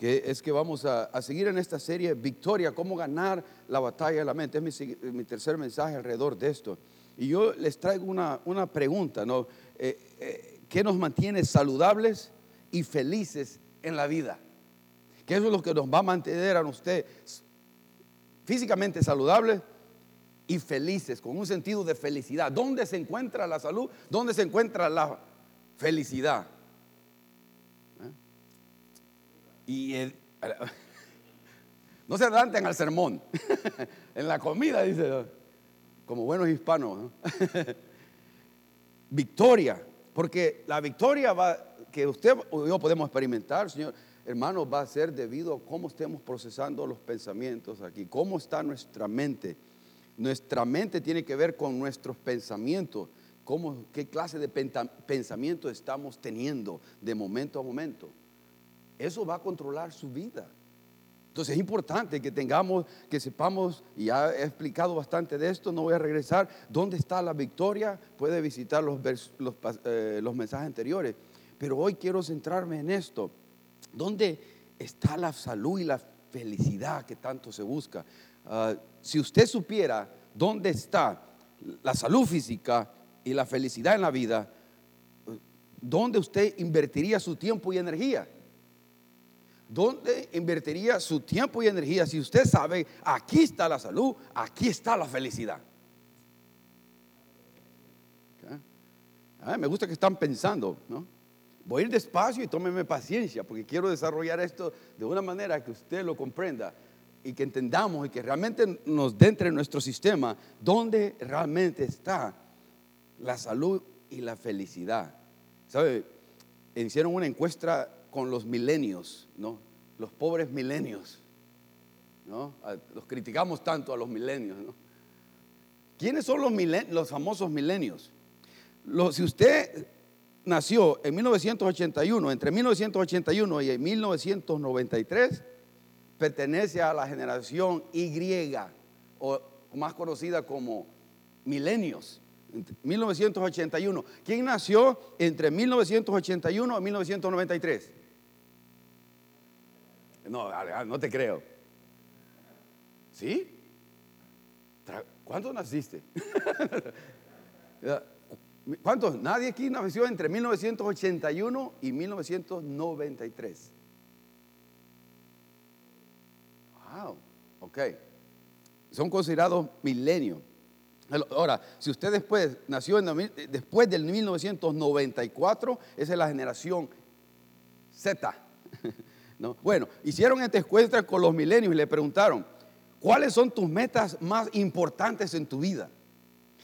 que es que vamos a, seguir en esta serie Victoria, cómo ganar la batalla de la mente. Es mi, tercer mensaje alrededor de esto. Y yo les traigo una, pregunta. Eh, eh, ¿Qué nos mantiene saludables y felices en la vida? Que eso es lo que nos va a mantener a usted físicamente saludables y felices, con un sentido de felicidad. ¿Dónde se encuentra la salud? ¿Dónde se encuentra la felicidad? ¿Eh? Y no se adelanten al sermón. en la comida, dice, como buenos hispanos. ¿no? victoria, porque la victoria va, que usted o yo podemos experimentar, Señor, hermano, va a ser debido a cómo estemos procesando los pensamientos aquí, cómo está nuestra mente. Nuestra mente tiene que ver con nuestros pensamientos, cómo, qué clase de pensamiento estamos teniendo de momento a momento. Eso va a controlar su vida. Entonces es importante que tengamos, que sepamos, y ya he explicado bastante de esto, no voy a regresar, dónde está la victoria, puede visitar los, eh, los mensajes anteriores, pero hoy quiero centrarme en esto, ¿dónde está la salud y la felicidad que tanto se busca? Ah, si usted supiera dónde está la salud física y la felicidad en la vida, ¿dónde usted invertiría su tiempo y energía? ¿Dónde invertiría su tiempo y energía si usted sabe, aquí está la salud, aquí está la felicidad? Ah, me gusta que están pensando, ¿no? Voy a ir despacio y tómeme paciencia porque quiero desarrollar esto de una manera que usted lo comprenda y que entendamos y que realmente nos dentre en nuestro sistema dónde realmente está la salud y la felicidad. ¿Sabe? Hicieron una encuesta con los milenios, ¿no? Los pobres milenios, ¿no? Los criticamos tanto a los milenios, ¿no? ¿Quiénes son los, milen- los famosos milenios? Si usted nació en 1981, entre 1981 y 1993, pertenece a la generación Y, o más conocida como milenios. Entre 1981. ¿Quién nació entre 1981 y 1993? No, no te creo. ¿Sí? ¿Cuántos naciste? ¿Cuántos? Nadie aquí nació entre 1981 y 1993. Wow, ok. Son considerados milenios. Ahora, si usted después nació mil- después del 1994, esa es la generación Z. ¿no? Bueno, hicieron esta encuesta con los milenios y le preguntaron, ¿cuáles son tus metas más importantes en tu vida?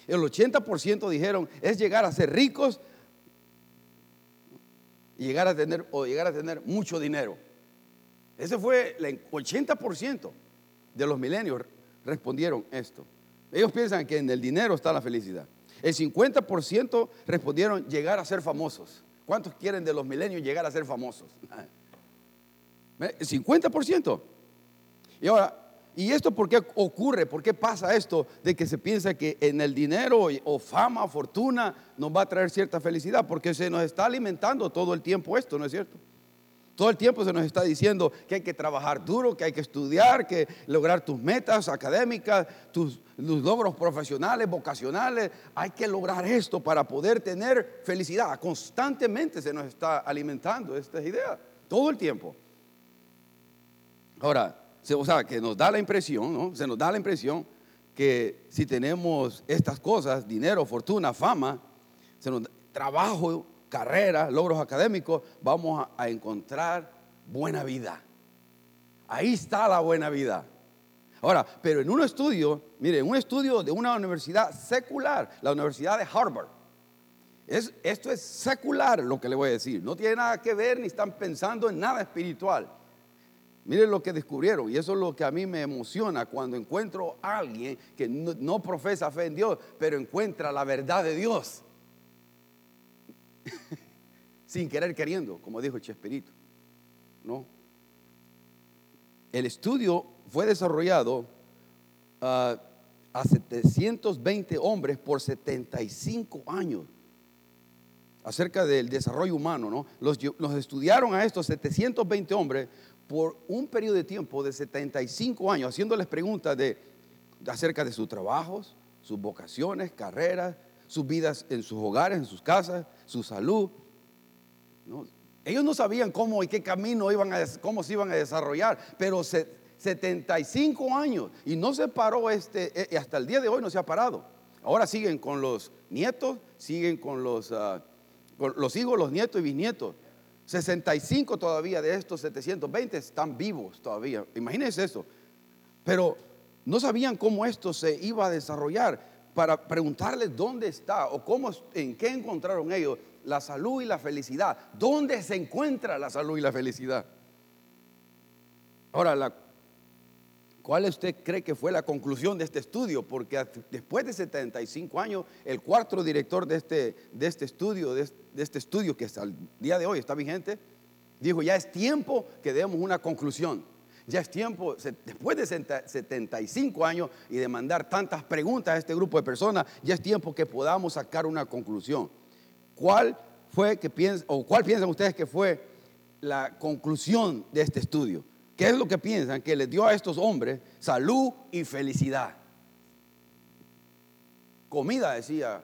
El 80% dijeron, es llegar a ser ricos y llegar a tener, o llegar a tener mucho dinero. Ese fue el 80% de los milenios respondieron esto. Ellos piensan que en el dinero está la felicidad. El 50% respondieron llegar a ser famosos. ¿Cuántos quieren de los milenios llegar a ser famosos? El 50%. Y ahora, ¿y esto por qué ocurre? ¿Por qué pasa esto de que se piensa que en el dinero o fama o fortuna nos va a traer cierta felicidad? Porque se nos está alimentando todo el tiempo esto, ¿no es cierto? Todo el tiempo se nos está diciendo que hay que trabajar duro, que hay que estudiar, que lograr tus metas académicas, tus, tus logros profesionales, vocacionales. Hay que lograr esto para poder tener felicidad. Constantemente se nos está alimentando esta idea, todo el tiempo. Ahora, o sea, que nos da la impresión, ¿no? Se nos da la impresión que si tenemos estas cosas, dinero, fortuna, fama, trabajo, carrera, logros académicos, vamos a, a encontrar buena vida. Ahí está la buena vida. Ahora, pero en un estudio, mire, en un estudio de una universidad secular, la Universidad de Harvard, es, esto es secular lo que le voy a decir, no tiene nada que ver ni están pensando en nada espiritual. Miren lo que descubrieron, y eso es lo que a mí me emociona cuando encuentro a alguien que no, profesa fe en Dios, pero encuentra la verdad de Dios. Sin querer queriendo, como dijo Chespirito. ¿No? El estudio fue desarrollado ah, a 720 hombres por 75 años acerca del desarrollo humano, ¿no? Los estudiaron a estos 720 hombres por un periodo de tiempo de 75 años haciéndoles preguntas de, acerca de sus trabajos, sus vocaciones, carreras, sus vidas en sus hogares, en sus casas, su salud. Ellos no sabían cómo y qué camino iban a, cómo se iban a desarrollar, pero 75 años y no se paró este, eh, hasta el día de hoy no se ha parado. Ahora siguen con los nietos, siguen con los, ah, con los hijos, los nietos y bisnietos. 65 todavía de estos 720 están vivos todavía. Imagínense eso. Pero no sabían cómo esto se iba a desarrollar para preguntarles dónde está o cómo, en qué encontraron ellos la salud y la felicidad. ¿Dónde se encuentra la salud y la felicidad? Ahora, la ¿Cuál usted cree que fue la conclusión de este estudio? Porque después de 75 años, el cuarto director de este, de este estudio, de, este estudio que hasta el día de hoy está vigente, dijo, ya es tiempo que demos una conclusión. Ya es tiempo, después de 75 años y de mandar tantas preguntas a este grupo de personas, ya es tiempo que podamos sacar una conclusión. ¿Cuál fue que o cuál piensan ustedes que fue la conclusión de este estudio? ¿Qué es lo que piensan? Que les dio a estos hombres salud y felicidad. Comida, decía,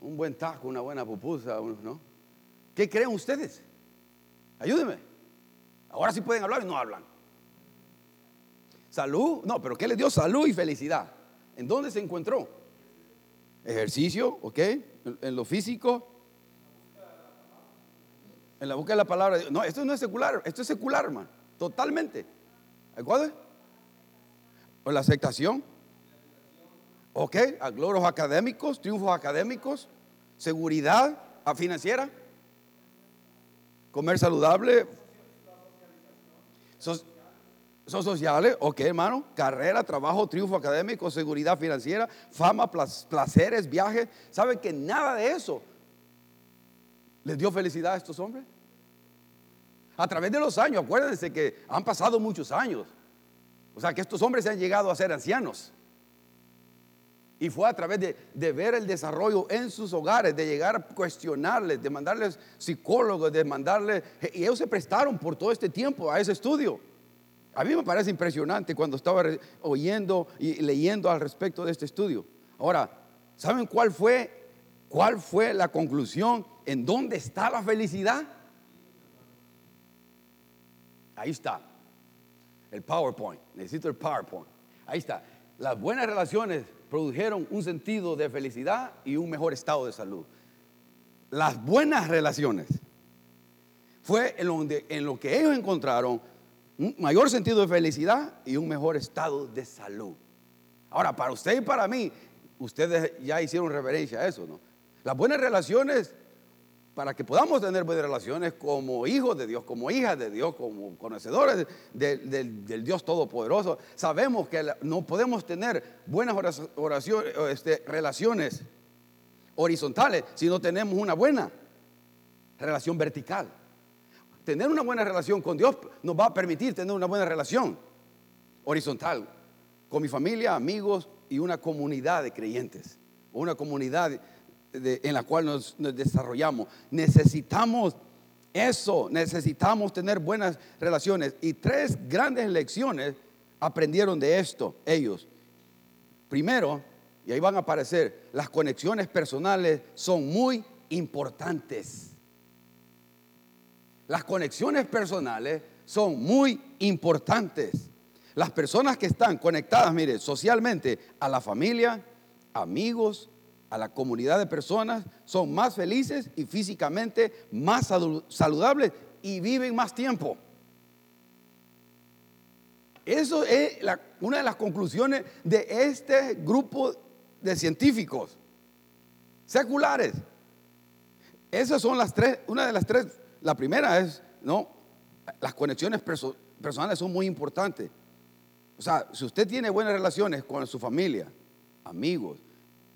un buen taco, una buena pupusa, ¿no? ¿Qué creen ustedes? Ayúdenme. Ahora sí pueden hablar y no hablan. Salud, no, pero ¿qué les dio salud y felicidad? ¿En dónde se encontró? Ejercicio, ¿ok? En lo físico, en la boca de la palabra. No, esto no es secular, esto es secular, hermano. Totalmente. ¿Cuál es? ¿O la aceptación? Ok, a logros académicos, triunfos académicos, seguridad financiera, comer saludable, son, son sociales, ok hermano, carrera, trabajo, triunfo académico, seguridad financiera, fama, placeres, viajes. ¿Saben que nada de eso les dio felicidad a estos hombres? A través de los años, acuérdense que han pasado muchos años. O sea, que estos hombres se han llegado a ser ancianos. Y fue a través de, ver el desarrollo en sus hogares, de llegar a cuestionarles, de mandarles psicólogos, de mandarles... Y ellos se prestaron por todo este tiempo a ese estudio. A mí me parece impresionante cuando estaba oyendo y leyendo al respecto de este estudio. Ahora, ¿saben cuál fue, cuál fue la conclusión? ¿En dónde está la felicidad? Ahí está. El PowerPoint. Necesito el PowerPoint. Ahí está. Las buenas relaciones produjeron un sentido de felicidad y un mejor estado de salud. Las buenas relaciones fue en, en lo que ellos encontraron un mayor sentido de felicidad y un mejor estado de salud. Ahora, para usted y para mí, ustedes ya hicieron referencia a eso, ¿no? Las buenas relaciones para que podamos tener buenas relaciones como hijos de Dios, como hijas de Dios, como conocedores del Dios Todopoderoso. Sabemos que no podemos tener buenas este, relaciones horizontales si no tenemos una buena relación vertical. Tener una buena relación con Dios nos va a permitir tener una buena relación horizontal con mi familia, amigos y una comunidad de creyentes, una comunidad en la cual nos, desarrollamos. Necesitamos eso, necesitamos tener buenas relaciones. Y tres grandes lecciones aprendieron de esto ellos. Primero, y ahí van a aparecer, las conexiones personales son muy importantes. Las conexiones personales son muy importantes. Las personas que están conectadas, mire, socialmente a la familia, amigos, a la comunidad de personas son más felices y físicamente más saludables y viven más tiempo. Eso es una de las conclusiones de este grupo de científicos seculares. Esas son las tres, una de las tres. La primera es, no, las conexiones personales son muy importantes. O sea, si usted tiene buenas relaciones con su familia, amigos,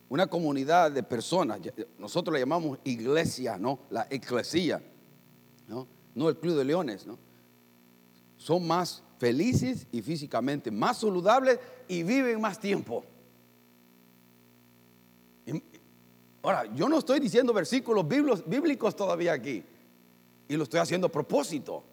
una comunidad de personas, nosotros le llamamos iglesia, ¿no? La eclesía, ¿no? No el club de leones, ¿no? Son más felices y físicamente más saludables y viven más tiempo. Ahora, yo no estoy diciendo versículos bíblicos todavía aquí, y lo estoy haciendo a propósito.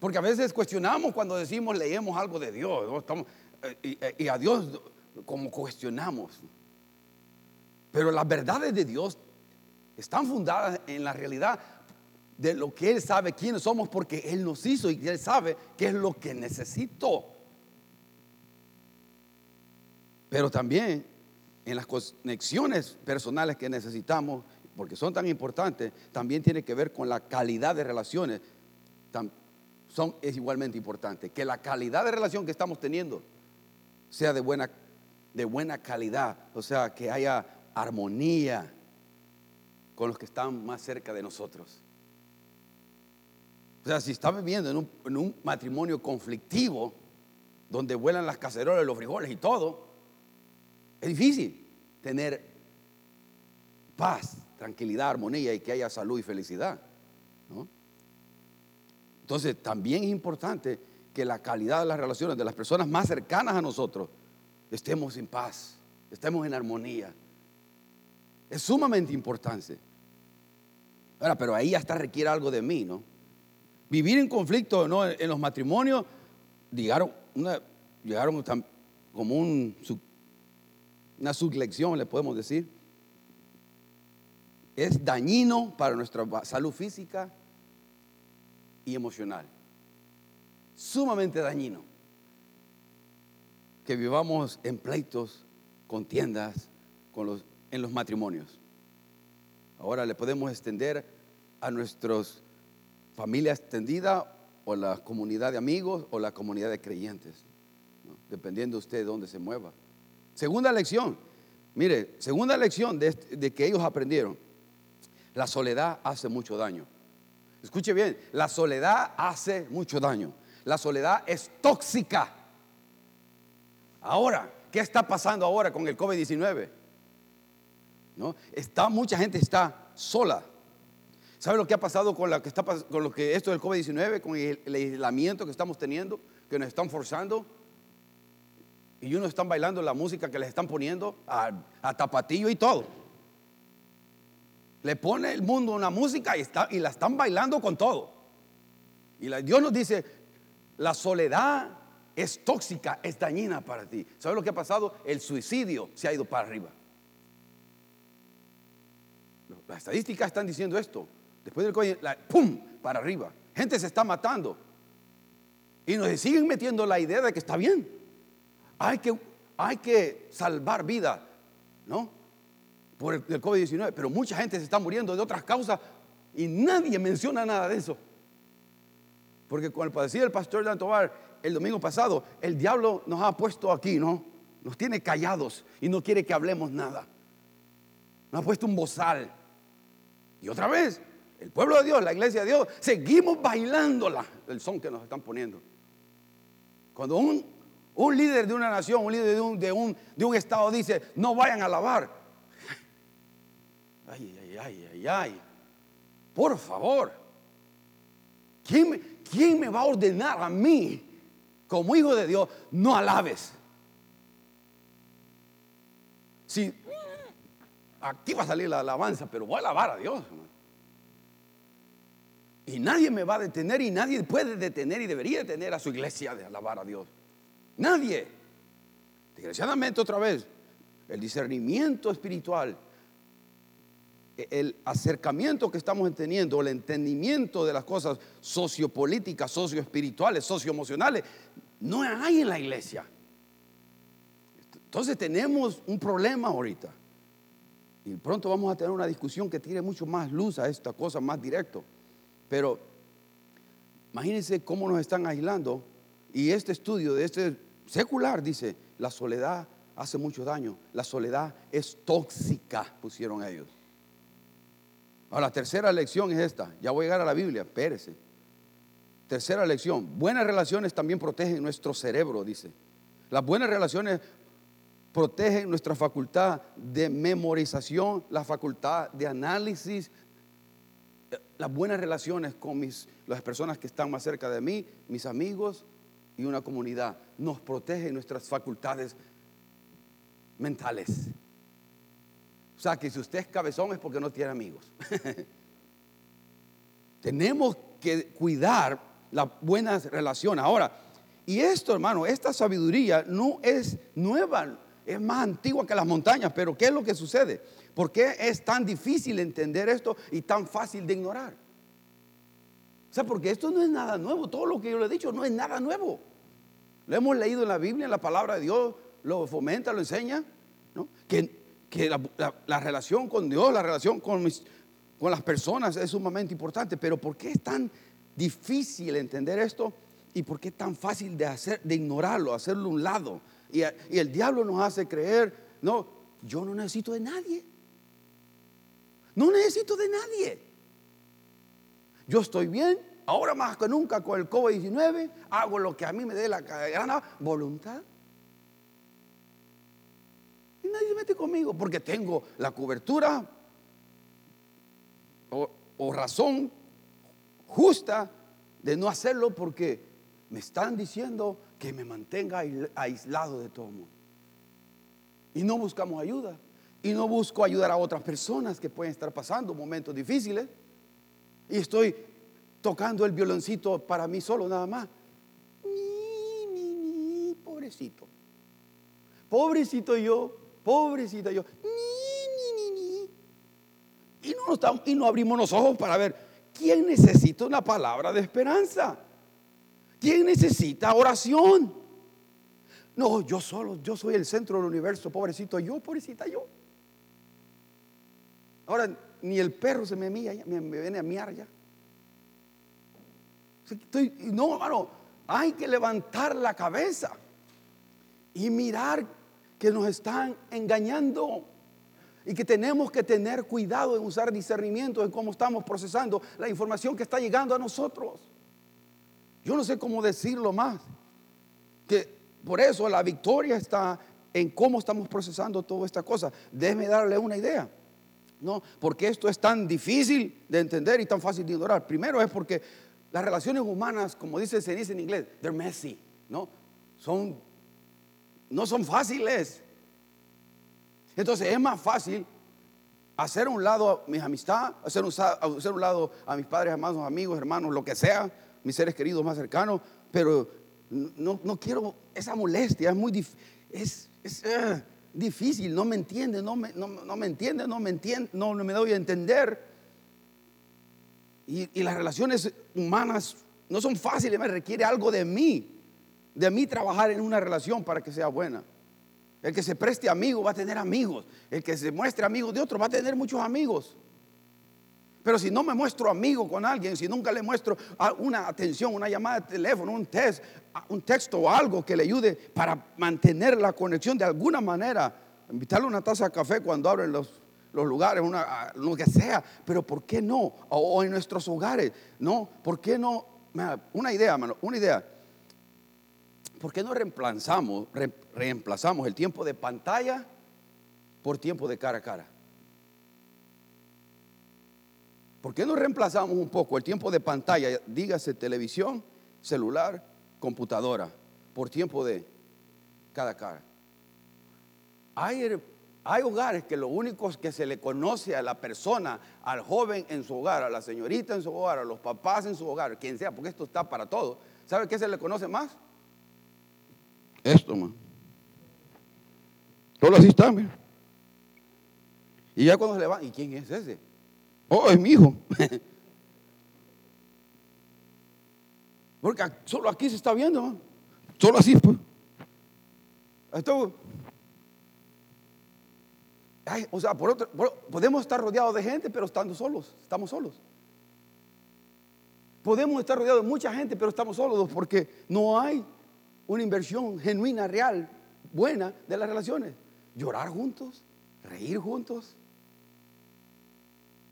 Porque a veces cuestionamos cuando decimos leemos algo de Dios. Estamos, eh, y, y a Dios como cuestionamos. Pero las verdades de Dios están fundadas en la realidad de lo que Él sabe quiénes somos porque Él nos hizo y Él sabe qué es lo que necesito. Pero también en las conexiones personales que necesitamos, porque son tan importantes, también tiene que ver con la calidad de relaciones. Son, es igualmente importante. Que la calidad de relación que estamos teniendo sea de buena, de buena calidad. O sea, que haya armonía con los que están más cerca de nosotros. O sea, si está viviendo en un matrimonio conflictivo, donde vuelan las cacerolas, los frijoles y todo, es difícil tener paz, tranquilidad, armonía y que haya salud y felicidad. Entonces, también es importante que la calidad de las relaciones de las personas más cercanas a nosotros estemos en paz, estemos en armonía. Es sumamente importante. Ahora, pero ahí hasta requiere algo de mí, ¿no? Vivir en conflicto ¿no? en los matrimonios llegaron, como un, una sublección, le podemos decir. Es dañino para nuestra salud física y emocional. Sumamente dañino. Que vivamos en pleitos, contiendas con los, en los matrimonios. Ahora le podemos extender a nuestros familia extendida o la comunidad de amigos o la comunidad de creyentes, dependiendo usted de dónde se mueva. Segunda lección, mire, segunda lección de, de que ellos aprendieron, la soledad hace mucho daño. Escuche bien, la soledad hace mucho daño. La soledad es tóxica. Ahora, ¿qué está pasando ahora con el COVID-19? ¿No? Está, mucha gente está sola. ¿Sabe lo que ha pasado con, que está, con lo que esto del COVID-19, con el, aislamiento que estamos teniendo, que nos están forzando? Y unos están bailando la música que les están poniendo a, tapatillo y todo. Le pone el mundo una música y, está, y la están bailando con todo. Y Dios nos dice, la soledad es tóxica, es dañina para ti. ¿Sabe lo que ha pasado? El suicidio se ha ido para arriba. Las estadísticas están diciendo esto. Después del COVID, ¡pum! Para arriba. Gente se está matando. Y nos siguen metiendo la idea de que está bien. Hay que, hay que salvar vida, ¿no? Por el, el COVID-19. Pero mucha gente se está muriendo de otras causas y nadie menciona nada de eso. Porque cuando decía el pastor de Tobar el domingo pasado, el diablo nos ha puesto aquí, ¿no? Nos tiene callados y no quiere que hablemos nada. Nos ha puesto un bozal. Y otra vez, el pueblo de Dios, la iglesia de Dios, seguimos bailando el son que nos están poniendo. Cuando un, un líder de una nación, un líder de un, de, un, de un estado dice, no vayan a alabar. Ay, ay, ay, ay, ay. Por favor. ¿Quién, ¿Quién me va a ordenar a mí, como hijo de Dios, no alabes? Si aquí va a salir la alabanza, pero voy a alabar a Dios. Y nadie me va a detener y nadie puede detener y debería detener a su iglesia de alabar a Dios. Nadie. Desgraciadamente otra vez, el discernimiento espiritual, el acercamiento que estamos teniendo, el entendimiento de las cosas sociopolíticas, socioespirituales, socioemocionales, no hay en la iglesia. Entonces tenemos un problema ahorita. Y pronto vamos a tener una discusión que tire mucho más luz a esta cosa más directo. Pero imagínense cómo nos están aislando. Y este estudio de este secular dice, la soledad hace mucho daño. La soledad es tóxica, pusieron ellos. Ahora, la tercera lección es esta. Ya voy a llegar a la Biblia, espérese. Tercera lección. Buenas relaciones también protegen nuestro cerebro, dice. Las buenas relaciones protegen nuestra facultad de memorización, la facultad de análisis, las buenas relaciones con mis, las personas que están más cerca de mí, mis amigos y una comunidad, nos protege nuestras facultades mentales. O sea, que si usted es cabezón es porque no tiene amigos. Tenemos que cuidar la buena relación. Ahora, y esto, hermano, esta sabiduría no es nueva, es más antigua que las montañas, pero ¿qué es lo que sucede? ¿Por qué es tan difícil entender esto y tan fácil de ignorar? O sea, porque esto no es nada nuevo, todo lo que yo le he dicho no es nada nuevo. Lo hemos leído en la Biblia, en la palabra de Dios, lo fomenta, lo enseña, ¿no? Que, la, relación con Dios, la relación con, con las personas es sumamente importante, pero ¿por qué es tan difícil entender esto? ¿Y por qué es tan fácil de, hacer, de ignorarlo, hacerlo a un lado? Y, y el diablo nos hace creer, no, yo no necesito de nadie. No necesito de nadie. Yo estoy bien, ahora más que nunca con el COVID-19, hago lo que a mí me dé la gana, voluntad. Nadie se mete conmigo porque tengo la cobertura o, razón justa de no hacerlo porque me están diciendo que me mantenga aislado de todo el mundo. Y no buscamos ayuda. Y no busco ayudar a otras personas que pueden estar pasando momentos difíciles. Y estoy tocando el violoncito para mí solo nada más. Ni, pobrecito. Pobrecito yo, pobrecito yo. Y no, estamos, y no abrimos los ojos para ver quién necesita una palabra de esperanza. ¿Quién necesita oración? No, yo solo, yo soy el centro del universo, pobrecito yo, pobrecita yo. Ahora ni el perro se me mía, me, viene a miar ya. Estoy, no, hermano, hay que levantar la cabeza y mirar que nos están engañando y que tenemos que tener cuidado en usar discernimiento en cómo estamos procesando la información que está llegando a nosotros. Yo no sé cómo decirlo más. Que por eso la victoria está en cómo estamos procesando toda esta cosa. Déjeme darle una idea. No, porque esto es tan difícil de entender y tan fácil de ignorar. Primero es porque las relaciones humanas, como dice, se dice en inglés, they're messy, ¿no? Son, no son fáciles. Entonces es más fácil hacer un lado a mis amistades, hacer un, hacer un lado a mis padres, amados, amigos, hermanos, lo que sea, mis seres queridos más cercanos, pero no, quiero esa molestia, es muy difícil, es, eh, difícil, no me entiende, no me, no, me entiende, no me entiende, no, me doy a entender. Y, y, las relaciones humanas no son fáciles, me requiere algo de mí, de mí trabajar en una relación para que sea buena. El que se preste amigo va a tener amigos, el que se muestre amigo de otro va a tener muchos amigos. Pero si no me muestro amigo con alguien, si nunca le muestro una atención, una llamada de teléfono, un test, un texto o algo que le ayude para mantener la conexión de alguna manera, invitarle una taza de café cuando abren los, lugares, una, lo que sea, pero ¿por qué no? O, en nuestros hogares, ¿no? ¿Por qué no? Una idea, mano, una idea. ¿Por qué no reemplazamos, reemplazamos el tiempo de pantalla por tiempo de cara a cara? ¿Por qué no reemplazamos un poco el tiempo de pantalla, dígase televisión, celular, computadora, por tiempo de cada cara? Hay, hogares que lo único que se le conoce a la persona, al joven en su hogar, a la señorita en su hogar, a los papás en su hogar, quien sea, porque esto está para todo. ¿Sabe qué se le conoce más? Esto, man. Todo así está, mira. Y ya cuando se le va, ¿y quién es ese? Oh, es mi hijo. Porque solo aquí se está viendo, solo así. Pues. Esto, o sea, por otro, podemos estar rodeados de gente, pero estando solos, estamos solos. Podemos estar rodeados de mucha gente, pero estamos solos porque no hay una inversión genuina, real, buena de las relaciones. Llorar juntos, reír juntos,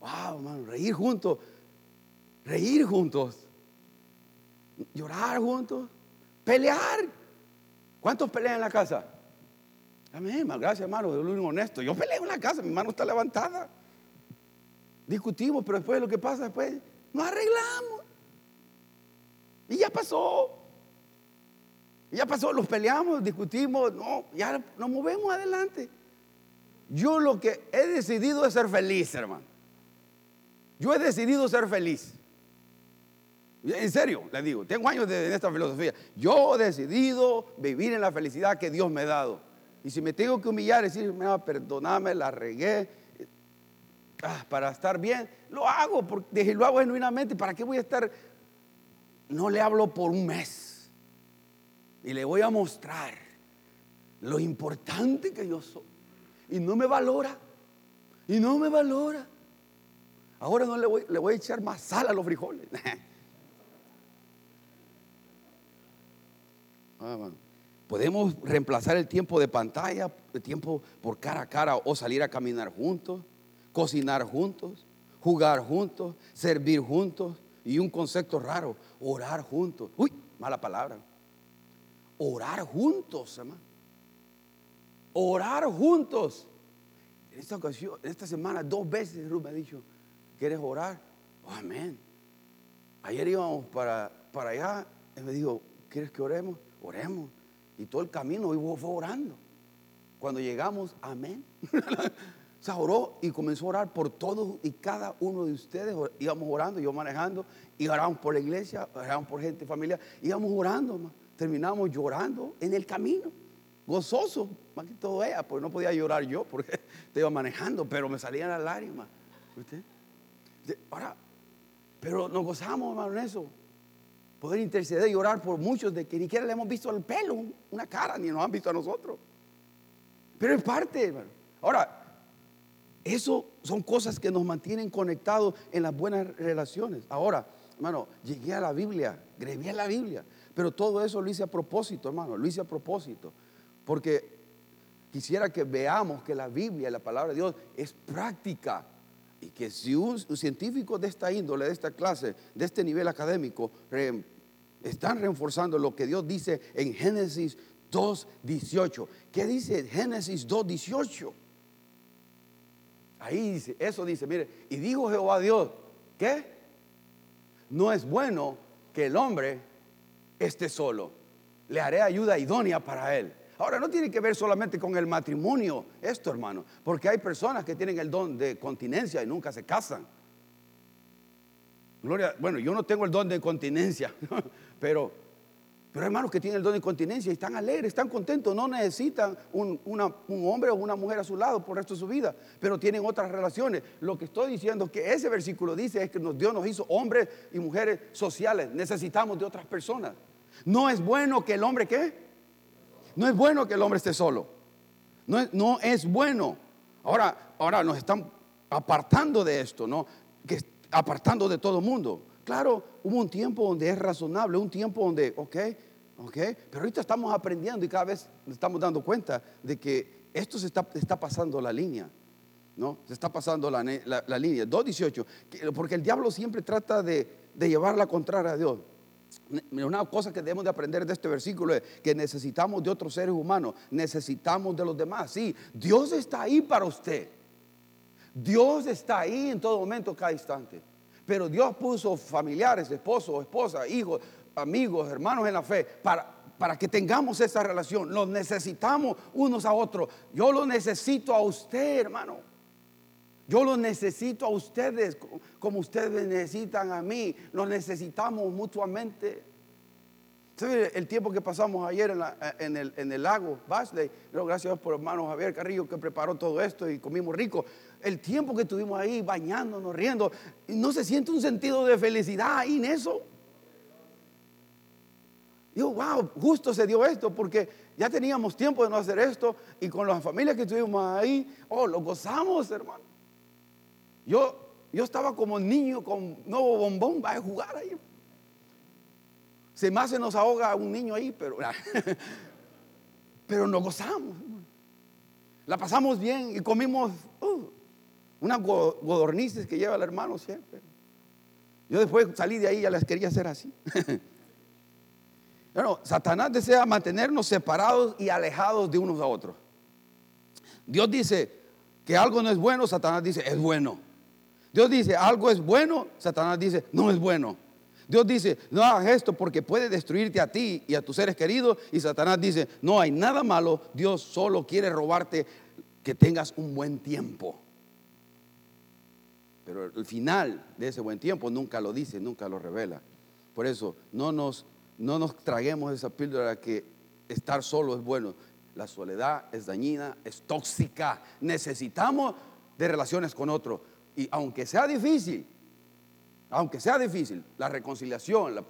Wow, hermano, reír juntos. Reír juntos. Llorar juntos. Pelear. ¿Cuántos pelean en la casa? Amén, gracias hermano, es único honesto. Yo peleo en la casa, mi mano está levantada. Discutimos, pero después lo que pasa después, nos arreglamos. Y ya pasó. Ya pasó, los peleamos, discutimos, no, ya nos movemos adelante. Yo lo que he decidido es ser feliz, hermano. Yo he decidido ser feliz. En serio, le digo, tengo años de, en esta filosofía. Yo he decidido vivir en la felicidad que Dios me ha dado. Y si me tengo que humillar decir, perdóname, la regué, ah, para estar bien, lo hago, porque lo hago genuinamente. ¿Para qué voy a estar? No le hablo por un mes. Y le voy a mostrar lo importante que yo soy. Y no me valora. Y no me valora. Ahora no le voy, le voy a echar más sal a los frijoles. Ah, Podemos reemplazar el tiempo de pantalla, el tiempo por cara a cara o salir a caminar juntos, cocinar juntos, jugar juntos, servir juntos. Y un concepto raro, orar juntos. Uy, mala palabra. Orar juntos, hermano. Orar juntos. En esta ocasión, esta semana, dos veces Ruth me ha dicho, ¿quieres orar? Oh, amén. Ayer íbamos para, para allá y me dijo, ¿quieres que oremos? oremos. Y todo el camino fue orando. Cuando llegamos, amén. Se oró y comenzó a orar por todos y cada uno de ustedes. Íbamos orando, yo manejando, y oramos por la iglesia, oramos por gente, familia. Íbamos orando, terminamos llorando en el camino. Gozoso, más que todo ella, porque no podía llorar yo, porque te iba manejando, pero me salían las lágrimas. Ahora, pero nos gozamos, hermano, en eso poder interceder y orar por muchos de que ni siquiera le hemos visto el pelo, una cara, ni nos han visto a nosotros. Pero es parte, hermano. Ahora, eso son cosas que nos mantienen conectados en las buenas relaciones. Ahora, hermano, llegué a la Biblia, greví a la Biblia, pero todo eso lo hice a propósito, hermano, lo hice a propósito, porque quisiera que veamos que la Biblia, la palabra de Dios, es práctica. Y que si un, científico de esta índole, de esta clase, de este nivel académico, están reforzando lo que Dios dice en Génesis 2.18. ¿Qué dice Génesis 2.18? Ahí dice, eso dice, mire, y dijo Jehová Dios, ¿qué? No es bueno que el hombre esté solo. Le haré ayuda idónea para él. Ahora, no tiene que ver solamente con el matrimonio, esto hermano, porque hay personas que tienen el don de continencia y nunca se casan. Gloria, bueno, yo no tengo el don de continencia, pero, pero hay hermanos que tienen el don de continencia y están alegres, están contentos, no necesitan un, un, hombre o una mujer a su lado por el resto de su vida, pero tienen otras relaciones. Lo que estoy diciendo que ese versículo dice es que Dios nos hizo hombres y mujeres sociales, necesitamos de otras personas. No es bueno que el hombre, ¿qué? No es bueno que el hombre esté solo. No es, no es bueno. Ahora, ahora nos están apartando de esto, ¿no? Que apartando de todo el mundo. Claro, hubo un tiempo donde es razonable, un tiempo donde, ok, ok, pero ahorita estamos aprendiendo y cada vez estamos dando cuenta de que esto se está, está pasando la línea. ¿no? Se está pasando la, la, línea. 2.18. Porque el diablo siempre trata de, de llevar la contraria a Dios. Una cosa que debemos de aprender de este versículo es que necesitamos de otros seres humanos, necesitamos de los demás. Sí, Dios está ahí para usted. Dios está ahí en todo momento, cada instante. Pero Dios puso familiares, esposos, esposas, hijos, amigos, hermanos en la fe, para, para que tengamos esa relación. Los necesitamos unos a otros. Yo lo necesito a usted, hermano. Yo los necesito a ustedes como ustedes necesitan a mí. Los necesitamos mutuamente. ¿Sabe el tiempo que pasamos ayer en, el, en el, lago Basley? gracias por hermano Javier Carrillo que preparó todo esto y comimos rico. El tiempo que estuvimos ahí bañándonos, riendo, no se siente un sentido de felicidad ahí en eso. Digo, wow, justo se dio esto porque ya teníamos tiempo de no hacer esto y con las familias que estuvimos ahí, oh, lo gozamos, hermano. Yo, yo estaba como niño con nuevo bombón, va a jugar ahí. Se más se nos ahoga un niño ahí, pero, pero nos gozamos. La pasamos bien y comimos uh, unas godornices que lleva el hermano siempre. Yo después salí de ahí y ya las quería hacer así. Bueno, Satanás desea mantenernos separados y alejados de unos a otros. Dios dice que algo no es bueno, Satanás dice es bueno. Dios dice, algo es bueno, Satanás dice, no es bueno. Dios dice, no hagas esto porque puede destruirte a ti y a tus seres queridos. Y Satanás dice, no hay nada malo, Dios solo quiere robarte que tengas un buen tiempo. Pero el final de ese buen tiempo nunca lo dice, nunca lo revela. Por eso, no nos, no nos traguemos esa píldora que estar solo es bueno. La soledad es dañina, es tóxica. Necesitamos de relaciones con otro. Y aunque sea difícil, aunque sea difícil, la reconciliación, la,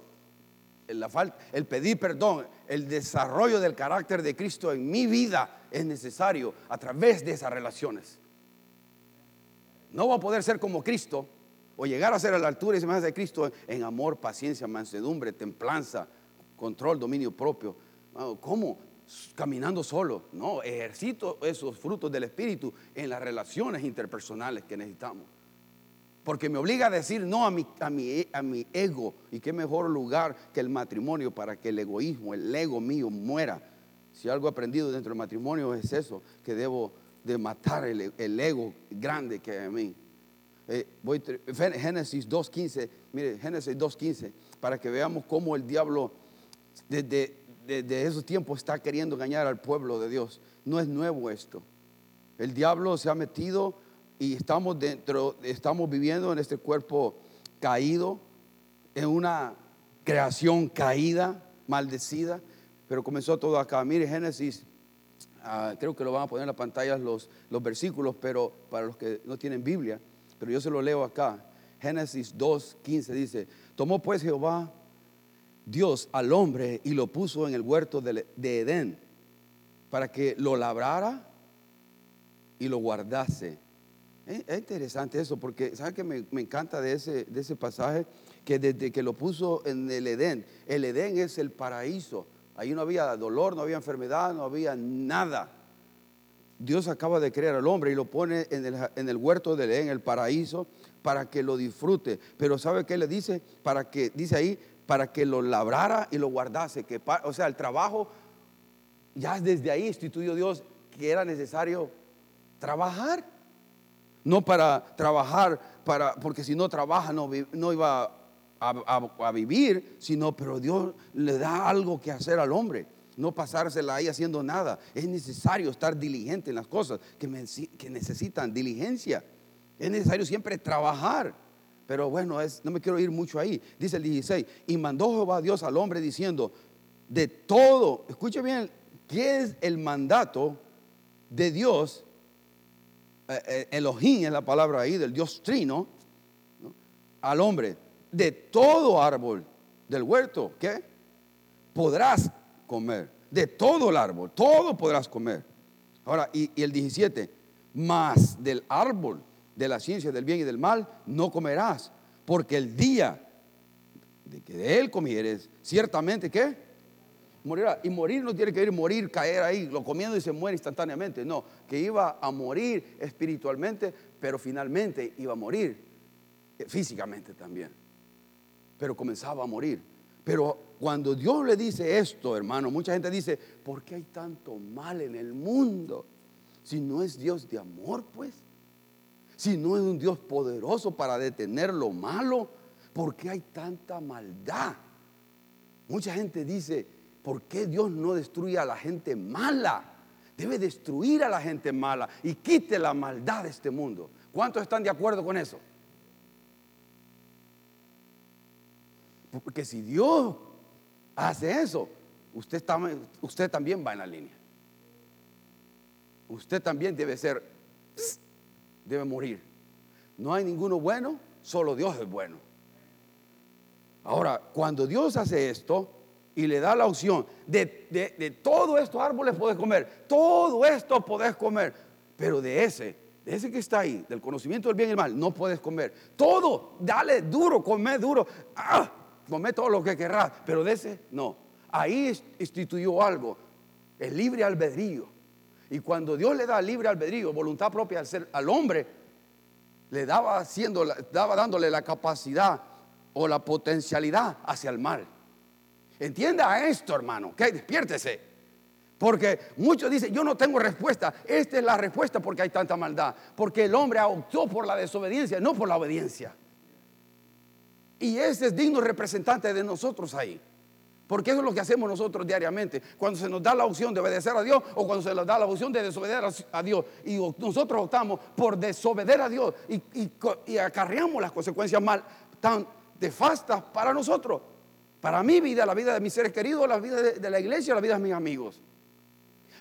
el pedir perdón, el desarrollo del carácter de Cristo en mi vida es necesario a través de esas relaciones. No va a poder ser como Cristo o llegar a ser a la altura y semejanza de Cristo en amor, paciencia, mansedumbre, templanza, control, dominio propio. ¿Cómo? Caminando solo. No, ejercito esos frutos del Espíritu en las relaciones interpersonales que necesitamos. Porque me obliga a decir no a mi, a mi, a mi ego. Y qué mejor lugar que el matrimonio para que el egoísmo, el ego mío muera. Si algo aprendido dentro del matrimonio es eso, que debo de matar el, ego grande que hay en mí. Eh, Génesis 2.15, mire, Génesis 2.15, para que veamos cómo el diablo desde, desde esos tiempos está queriendo engañar al pueblo de Dios. No es nuevo esto. El diablo se ha metido y estamos dentro, estamos viviendo en este cuerpo caído, en una creación caída, maldecida, pero comenzó todo acá. Mire Génesis, ah, creo que lo van a poner en la pantalla los, los versículos, pero para los que no tienen Biblia, pero yo se lo leo acá. Génesis 2, 15 dice, tomó pues Jehová Dios al hombre y lo puso en el huerto de, de Edén para que lo labrara y lo guardase. Es interesante eso, porque ¿sabe que me, encanta de ese, de ese pasaje? Que desde que lo puso en el Edén, el Edén es el paraíso. Ahí no había dolor, no había enfermedad, no había nada. Dios acaba de crear al hombre y lo pone en el, en el huerto del Edén, el paraíso, para que lo disfrute. Pero ¿sabe qué le dice? Para que, dice ahí, para que lo labrara y lo guardase. Que, o sea, el trabajo, ya desde ahí instituyó Dios que era necesario trabajar no para trabajar, para, porque si no trabaja no, no iba a, vivir, sino, pero Dios le da algo que hacer al hombre. No pasársela ahí haciendo nada. Es necesario estar diligente en las cosas que, que necesitan diligencia. Es necesario siempre trabajar. Pero bueno, es, no me quiero ir mucho ahí. Dice el 16, y mandó Jehová Dios al hombre diciendo, de todo, escuche bien, ¿qué es el mandato de Dios eh, eh, Elohim es la palabra ahí del Dios trino, al hombre, de todo árbol del huerto, ¿qué? Podrás comer, de todo el árbol, todo podrás comer. Ahora, y, y el 17, más del árbol de la ciencia del bien y del mal no comerás, porque el día de que de él comieres, ciertamente, ¿qué? morirá. Y morir no tiene que ir morir, caer ahí, lo comiendo y se muere instantáneamente. No, que iba a morir espiritualmente, pero finalmente iba a morir eh, físicamente también. Pero comenzaba a morir. Pero cuando Dios le dice esto, hermano, mucha gente dice, ¿por qué hay tanto mal en el mundo? Si no es Dios de amor, pues. Si no es un Dios poderoso para detener lo malo, ¿por qué hay tanta maldad? Mucha gente dice, ¿por qué Dios no destruye a la gente mala? Debe destruir a la gente mala y quite la maldad de este mundo. ¿Cuántos están de acuerdo con eso? Porque si Dios hace eso, usted, también va en la línea. Usted también debe ser, debe morir. No hay ninguno bueno, solo Dios es bueno. Ahora, cuando Dios hace esto, y le da la opción de, de, de todos estos árboles podés comer, todo esto podés comer, pero de ese, de ese que está ahí, del conocimiento del bien y el mal, no puedes comer. Todo, dale duro, come duro, ah, come todo lo que querrás, pero de ese no. Ahí instituyó algo, el libre albedrío. Y cuando Dios le da libre albedrío, voluntad propia al, ser, al hombre, le daba, haciendo, daba dándole la capacidad o la potencialidad hacia el mal. Entienda esto, hermano, que despiértese. Porque muchos dicen, yo no tengo respuesta. Esta es la respuesta porque hay tanta maldad. Porque el hombre optó por la desobediencia, no por la obediencia. Y ese es digno representante de nosotros ahí. Porque eso es lo que hacemos nosotros diariamente. Cuando se nos da la opción de obedecer a Dios o cuando se nos da la opción de desobedecer a Dios. Y nosotros optamos por desobedecer a Dios y, y, acarreamos las consecuencias mal tan nefastas para nosotros. Para mi vida, la vida de mis seres queridos, la vida de, la iglesia, la vida de mis amigos.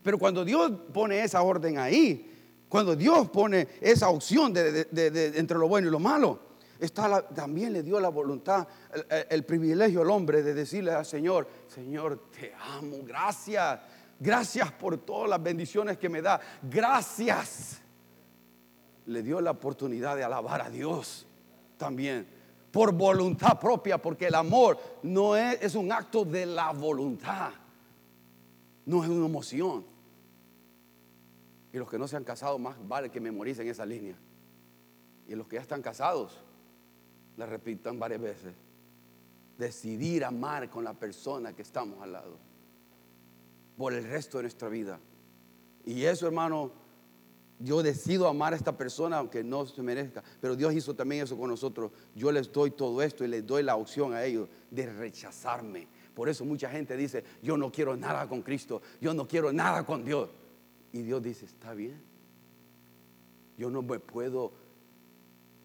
Pero cuando Dios pone esa orden ahí, cuando Dios pone esa opción de, entre lo bueno y lo malo, está también le dio la voluntad, el, privilegio al hombre de decirle al Señor, Señor, te amo, gracias, gracias por todas las bendiciones que me da, gracias. Le dio la oportunidad de alabar a Dios también, por voluntad propia, porque el amor no es, es un acto de la voluntad, no es una emoción. Y los que no se han casado, más vale que memoricen esa línea. Y los que ya están casados, la repitan varias veces. Decidir amar con la persona que estamos al lado por el resto de nuestra vida. Y eso, hermano, yo decido amar a esta persona aunque no se merezca. Pero Dios hizo también eso con nosotros. Yo les doy todo esto y les doy la opción a ellos de rechazarme. Por eso mucha gente dice, yo no quiero nada con Cristo, yo no quiero nada con Dios. Y Dios dice, está bien. Yo no me puedo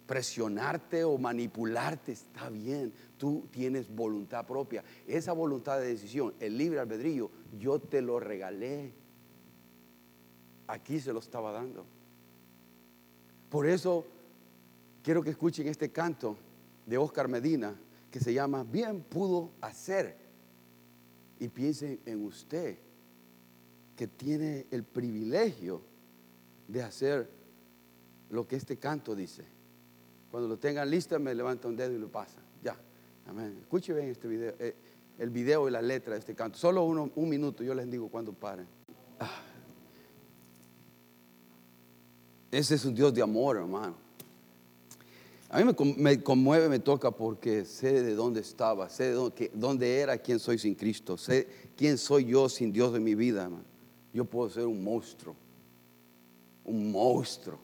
presionarte o manipularte, está bien. Tú tienes voluntad propia. Esa voluntad de decisión, el libre albedrío, yo te lo regalé. Aquí se lo estaba dando. Por eso quiero que escuchen este canto de Oscar Medina que se llama Bien pudo hacer. Y piensen en usted que tiene el privilegio de hacer lo que este canto dice. Cuando lo tengan listo, me levanta un dedo y lo pasa. Ya. Amén. Escuchen bien este video, eh, el video y la letra de este canto. Solo un minuto, yo les digo cuando paren. Ah. Ese es un Dios de amor, hermano. A mí me, conmueve, me toca porque sé de dónde estaba, sé de dónde, dónde, era, quién soy sin Cristo, sé quién soy yo sin Dios de mi vida, hermano yo puedo ser un monstruo, un monstruo,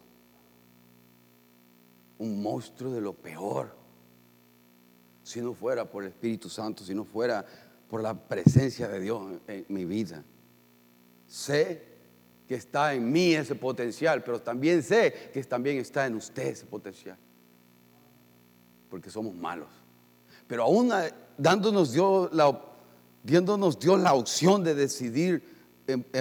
un monstruo de lo peor. Si no fuera por el Espíritu Santo, si no fuera por la presencia de Dios en, mi vida. Sé que está en mí ese potencial, pero también sé que también está en usted ese potencial. Porque somos malos. Pero aún dándonos Dios la, dándonos Dios la opción de decidir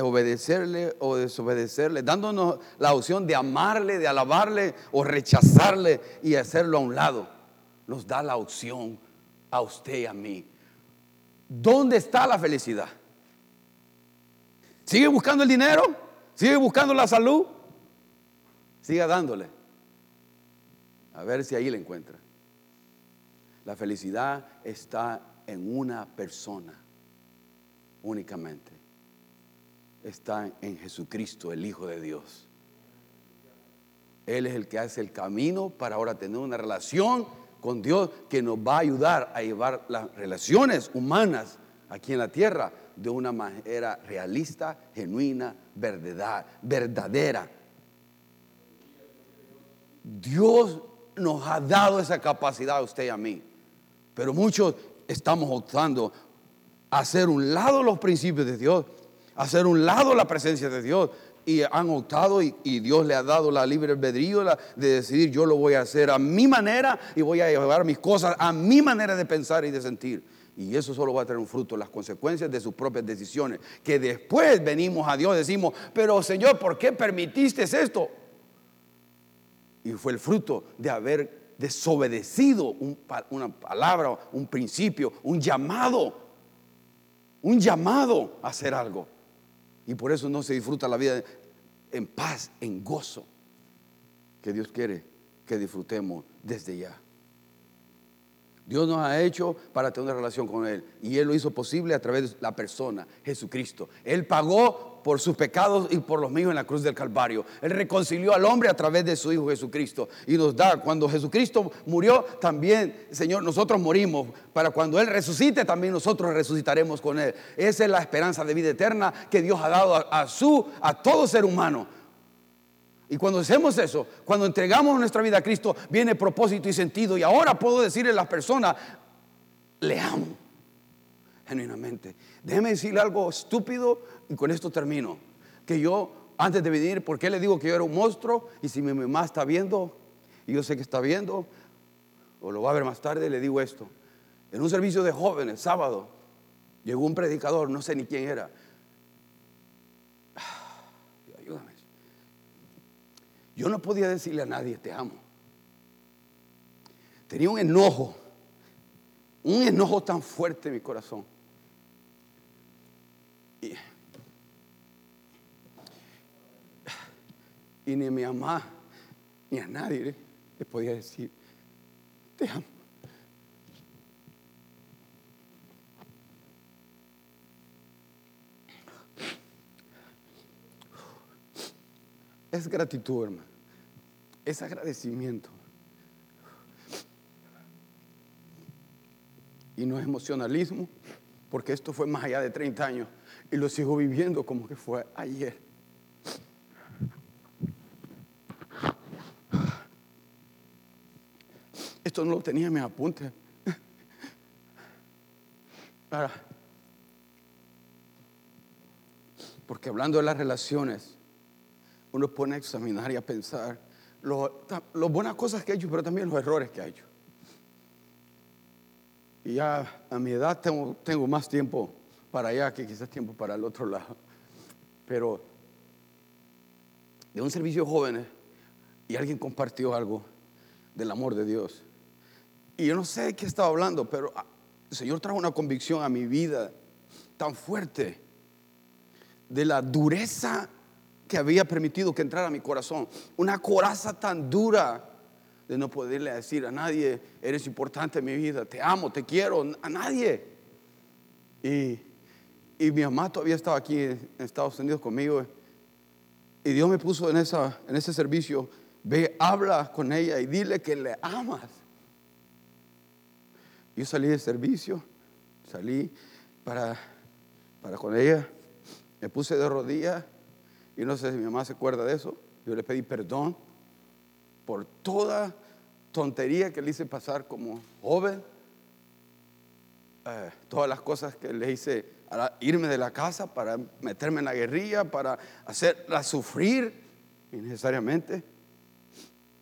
obedecerle o desobedecerle, dándonos la opción de amarle, de alabarle o rechazarle y hacerlo a un lado. Nos da la opción a usted y a mí. ¿Dónde está la felicidad? ¿Sigue buscando el dinero? ¿Sigue buscando la salud? Siga dándole. A ver si ahí la encuentra. La felicidad está en una persona únicamente está en Jesucristo, el Hijo de Dios. Él es el que hace el camino para ahora tener una relación con Dios que nos va a ayudar a llevar las relaciones humanas aquí en la tierra de una manera realista, genuina, verdad, verdadera. Dios nos ha dado esa capacidad a usted y a mí, pero muchos estamos optando a hacer un lado los principios de Dios hacer un lado la presencia de Dios. Y han optado y, Dios le ha dado la libre albedrío de decidir yo lo voy a hacer a mi manera y voy a llevar mis cosas a mi manera de pensar y de sentir. Y eso solo va a tener un fruto, las consecuencias de sus propias decisiones. Que después venimos a Dios decimos, pero Señor, ¿por qué permitiste esto? Y fue el fruto de haber desobedecido una palabra, un principio, un llamado, un llamado a hacer algo. Y por eso no se disfruta la vida en paz, en gozo, que Dios quiere que disfrutemos desde ya. Dios nos ha hecho para tener una relación con Él. Y Él lo hizo posible a través de la persona, Jesucristo. Él pagó por sus pecados y por los míos en la cruz del Calvario. Él reconcilió al hombre a través de su Hijo Jesucristo. Y nos da, cuando Jesucristo murió, también, Señor, nosotros morimos. Para cuando Él resucite, también nosotros resucitaremos con Él. Esa es la esperanza de vida eterna que Dios ha dado a, su, a todo ser humano. Y cuando hacemos eso, cuando entregamos nuestra vida a Cristo, viene propósito y sentido. Y ahora puedo decirle a las personas, le amo genuinamente. Déjeme decirle algo estúpido y con esto termino. Que yo, antes de venir, ¿por qué le digo que yo era un monstruo? Y si mi mamá está viendo, y yo sé que está viendo, o lo va a ver más tarde, le digo esto. En un servicio de jóvenes, sábado, llegó un predicador, no sé ni quién era. Ayúdame. Yo no podía decirle a nadie, te amo. Tenía un enojo, un enojo tan fuerte en mi corazón. Y ni a mi mamá, ni a nadie le podía decir, te amo. Es gratitud, hermano. Es agradecimiento. Y no es emocionalismo, porque esto fue más allá de 30 años y lo sigo viviendo como que fue ayer. Esto no lo tenía en mis apuntes. Porque hablando de las relaciones, uno pone a examinar y a pensar las buenas cosas que ha hecho, pero también los errores que ha hecho. Y ya a mi edad tengo, tengo más tiempo para allá que quizás tiempo para el otro lado. Pero de un servicio de jóvenes y alguien compartió algo del amor de Dios. Y yo no sé de qué estaba hablando, pero ah, el Señor trajo una convicción a mi vida tan fuerte de la dureza que había permitido que entrara a mi corazón. Una coraza tan dura de no poderle decir a nadie, eres importante en mi vida, te amo, te quiero, a nadie. Y, mi mamá todavía estaba aquí en Estados Unidos conmigo. Y Dios me puso en ese servicio, ve, habla con ella y dile que le amas. Yo salí de servicio, salí para, para con ella, me puse de rodillas y no sé si mi mamá se acuerda de eso. Yo le pedí perdón por toda tontería que le hice pasar como joven. Eh, todas las cosas que le hice a irme de la casa para meterme en la guerrilla, para hacerla sufrir innecesariamente.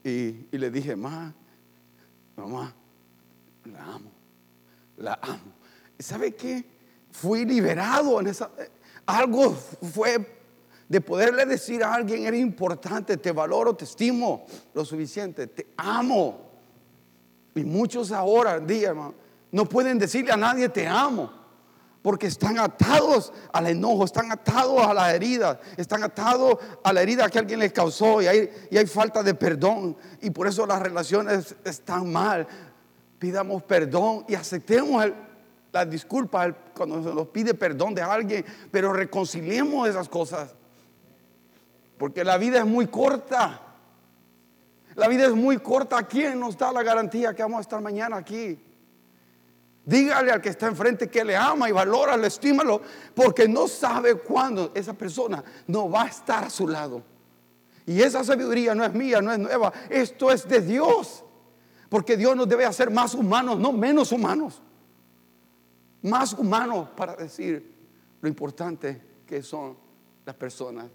Y le dije, mamá, mamá, la amo, la amo. ¿Y sabe qué? Fui liberado en esa... Eh, algo fue de poderle decir a alguien, eres importante, te valoro, te estimo lo suficiente, te amo. Y muchos ahora, día, no pueden decirle a nadie, te amo. Porque están atados al enojo, están atados a la herida, están atados a la herida que alguien les causó y hay, y hay falta de perdón. Y por eso las relaciones están mal. Pidamos perdón y aceptemos la disculpa cuando se nos pide perdón de alguien, pero reconciliemos esas cosas. Porque la vida es muy corta. La vida es muy corta. ¿Quién nos da la garantía que vamos a estar mañana aquí? Dígale al que está enfrente que le ama y valora, le estímalo, porque no sabe cuándo esa persona no va a estar a su lado. Y esa sabiduría no es mía, no es nueva, esto es de Dios. Porque Dios nos debe hacer más humanos, no menos humanos. Más humanos para decir lo importante que son las personas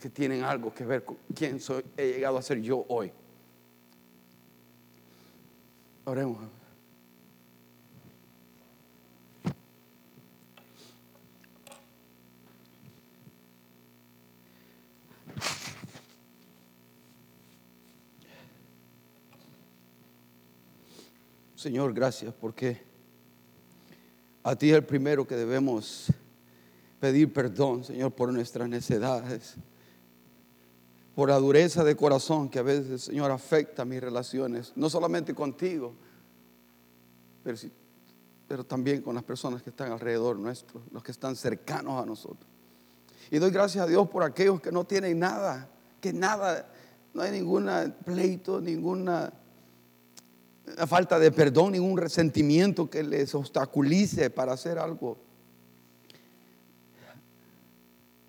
que tienen algo que ver con quién he llegado a ser yo hoy. Oremos. Señor, gracias porque a ti es el primero que debemos pedir perdón, Señor, por nuestras necesidades por la dureza de corazón que a veces, Señor, afecta mis relaciones, no solamente contigo, pero, pero también con las personas que están alrededor nuestro, los que están cercanos a nosotros. Y doy gracias a Dios por aquellos que no tienen nada, que nada, no hay ningún pleito, ninguna falta de perdón, ningún resentimiento que les obstaculice para hacer algo.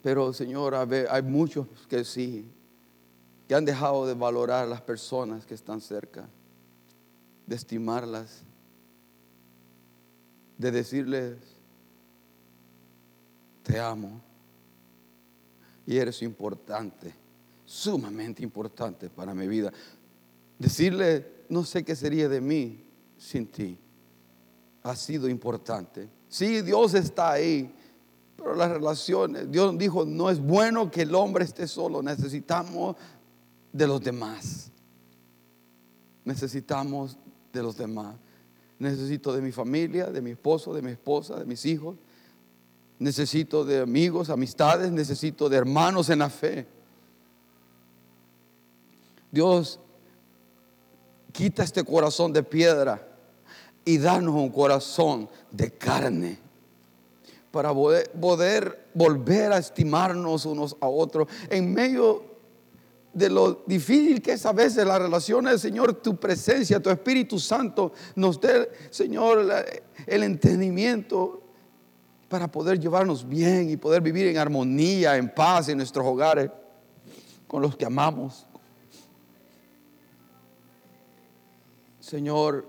Pero Señor, hay muchos que sí, que han dejado de valorar a las personas que están cerca, de estimarlas, de decirles, te amo y eres importante, sumamente importante para mi vida. Decirle, no sé qué sería de mí sin ti. ha sido importante. Sí, Dios está ahí, pero las relaciones, Dios dijo, no es bueno que el hombre esté solo, necesitamos de los demás. Necesitamos de los demás. Necesito de mi familia, de mi esposo, de mi esposa, de mis hijos. Necesito de amigos, amistades, necesito de hermanos en la fe. Dios, quita este corazón de piedra y danos un corazón de carne para poder, volver a estimarnos unos a otros en medio de lo difícil que es a veces las relaciones, Señor, tu presencia, tu Espíritu Santo nos dé, Señor, el entendimiento para poder llevarnos bien y poder vivir en armonía, en paz en nuestros hogares, con los que amamos. Señor,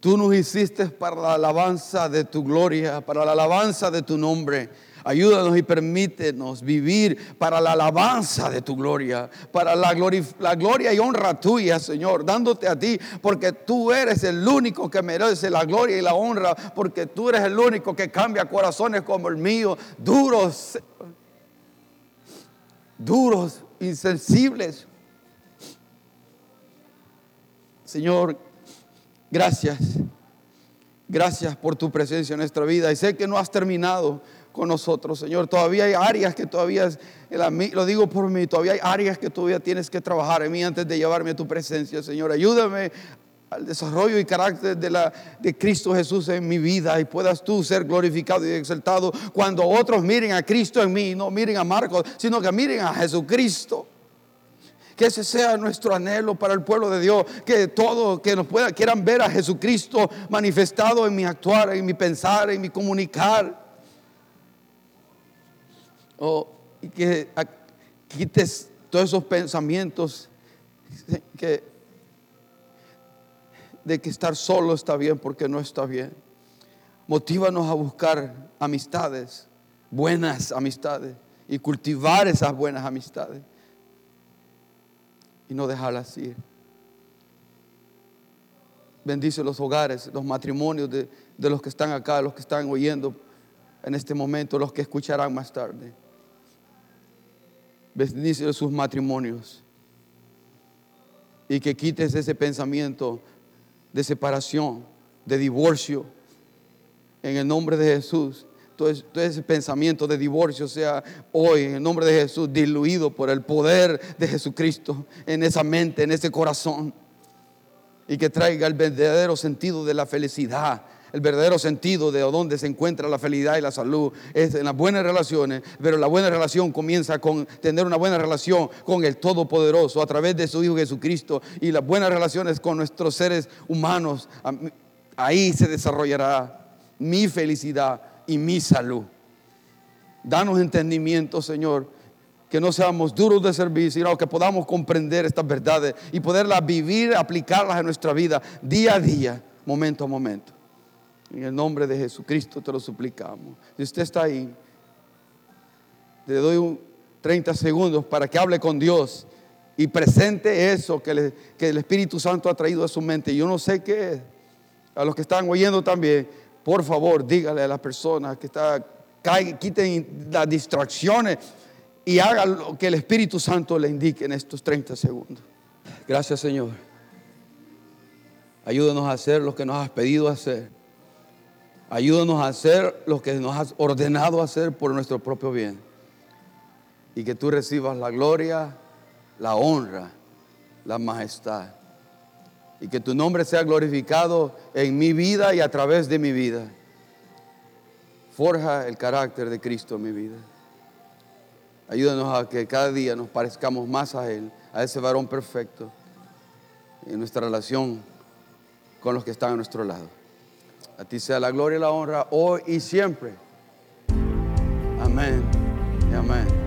tú nos hiciste para la alabanza de tu gloria, para la alabanza de tu nombre. Ayúdanos y permítenos vivir para la alabanza de tu gloria, para la la gloria y honra tuya, Señor, dándote a ti, porque tú eres el único que merece la gloria y la honra, porque tú eres el único que cambia corazones como el mío, duros, duros, insensibles. Señor, gracias. Gracias por tu presencia en nuestra vida. Y sé que no has terminado con nosotros, Señor. Todavía hay áreas que todavía, lo digo por mí, todavía hay áreas que todavía tienes que trabajar en mí antes de llevarme a tu presencia, Señor. Ayúdame al desarrollo y carácter de, la, de Cristo Jesús en mi vida y puedas tú ser glorificado y exaltado cuando otros miren a Cristo en mí, no miren a Marcos, sino que miren a Jesucristo. Que ese sea nuestro anhelo para el pueblo de Dios. Que todos que nos puedan, quieran ver a Jesucristo manifestado en mi actuar, en mi pensar, en mi comunicar. Oh, y que quites todos esos pensamientos que, de que estar solo está bien porque no está bien. Motívanos a buscar amistades, buenas amistades, y cultivar esas buenas amistades y no dejarlas ir. Bendice los hogares, los matrimonios de, de los que están acá, los que están oyendo en este momento, los que escucharán más tarde bendice sus matrimonios y que quites ese pensamiento de separación, de divorcio, en el nombre de Jesús. Todo, ese pensamiento de divorcio sea hoy, en el nombre de Jesús, diluido por el poder de Jesucristo en esa mente, en ese corazón. Y que traiga el verdadero sentido de la felicidad, el verdadero sentido de dónde se encuentra la felicidad y la salud es en las buenas relaciones, pero la buena relación comienza con tener una buena relación con el Todopoderoso a través de su Hijo Jesucristo y las buenas relaciones con nuestros seres humanos. Ahí se desarrollará mi felicidad y mi salud. Danos entendimiento, Señor, que no seamos duros de servir, sino que podamos comprender estas verdades y poderlas vivir, aplicarlas en nuestra vida día a día, momento a momento. En el nombre de Jesucristo te lo suplicamos. Si usted está ahí, le doy 30 segundos para que hable con Dios y presente eso que, el Espíritu Santo ha traído a su mente. Yo no sé qué es. A los que están oyendo también, por favor, dígale a las personas que está, quiten las distracciones y hagan lo que el Espíritu Santo le indique en estos 30 segundos. Gracias, Señor. Ayúdanos a hacer lo que nos has pedido hacer. Ayúdanos a hacer lo que nos has ordenado hacer por nuestro propio bien. Y que tú recibas la gloria, la honra, la majestad. Y que tu nombre sea glorificado en mi vida y a través de mi vida. Forja el carácter de Cristo en mi vida. Ayúdanos a que cada día nos parezcamos más a Él, a ese varón perfecto, en nuestra relación con los que están a nuestro lado. A ti sea la gloria y la honra hoy y siempre. Amén y amén.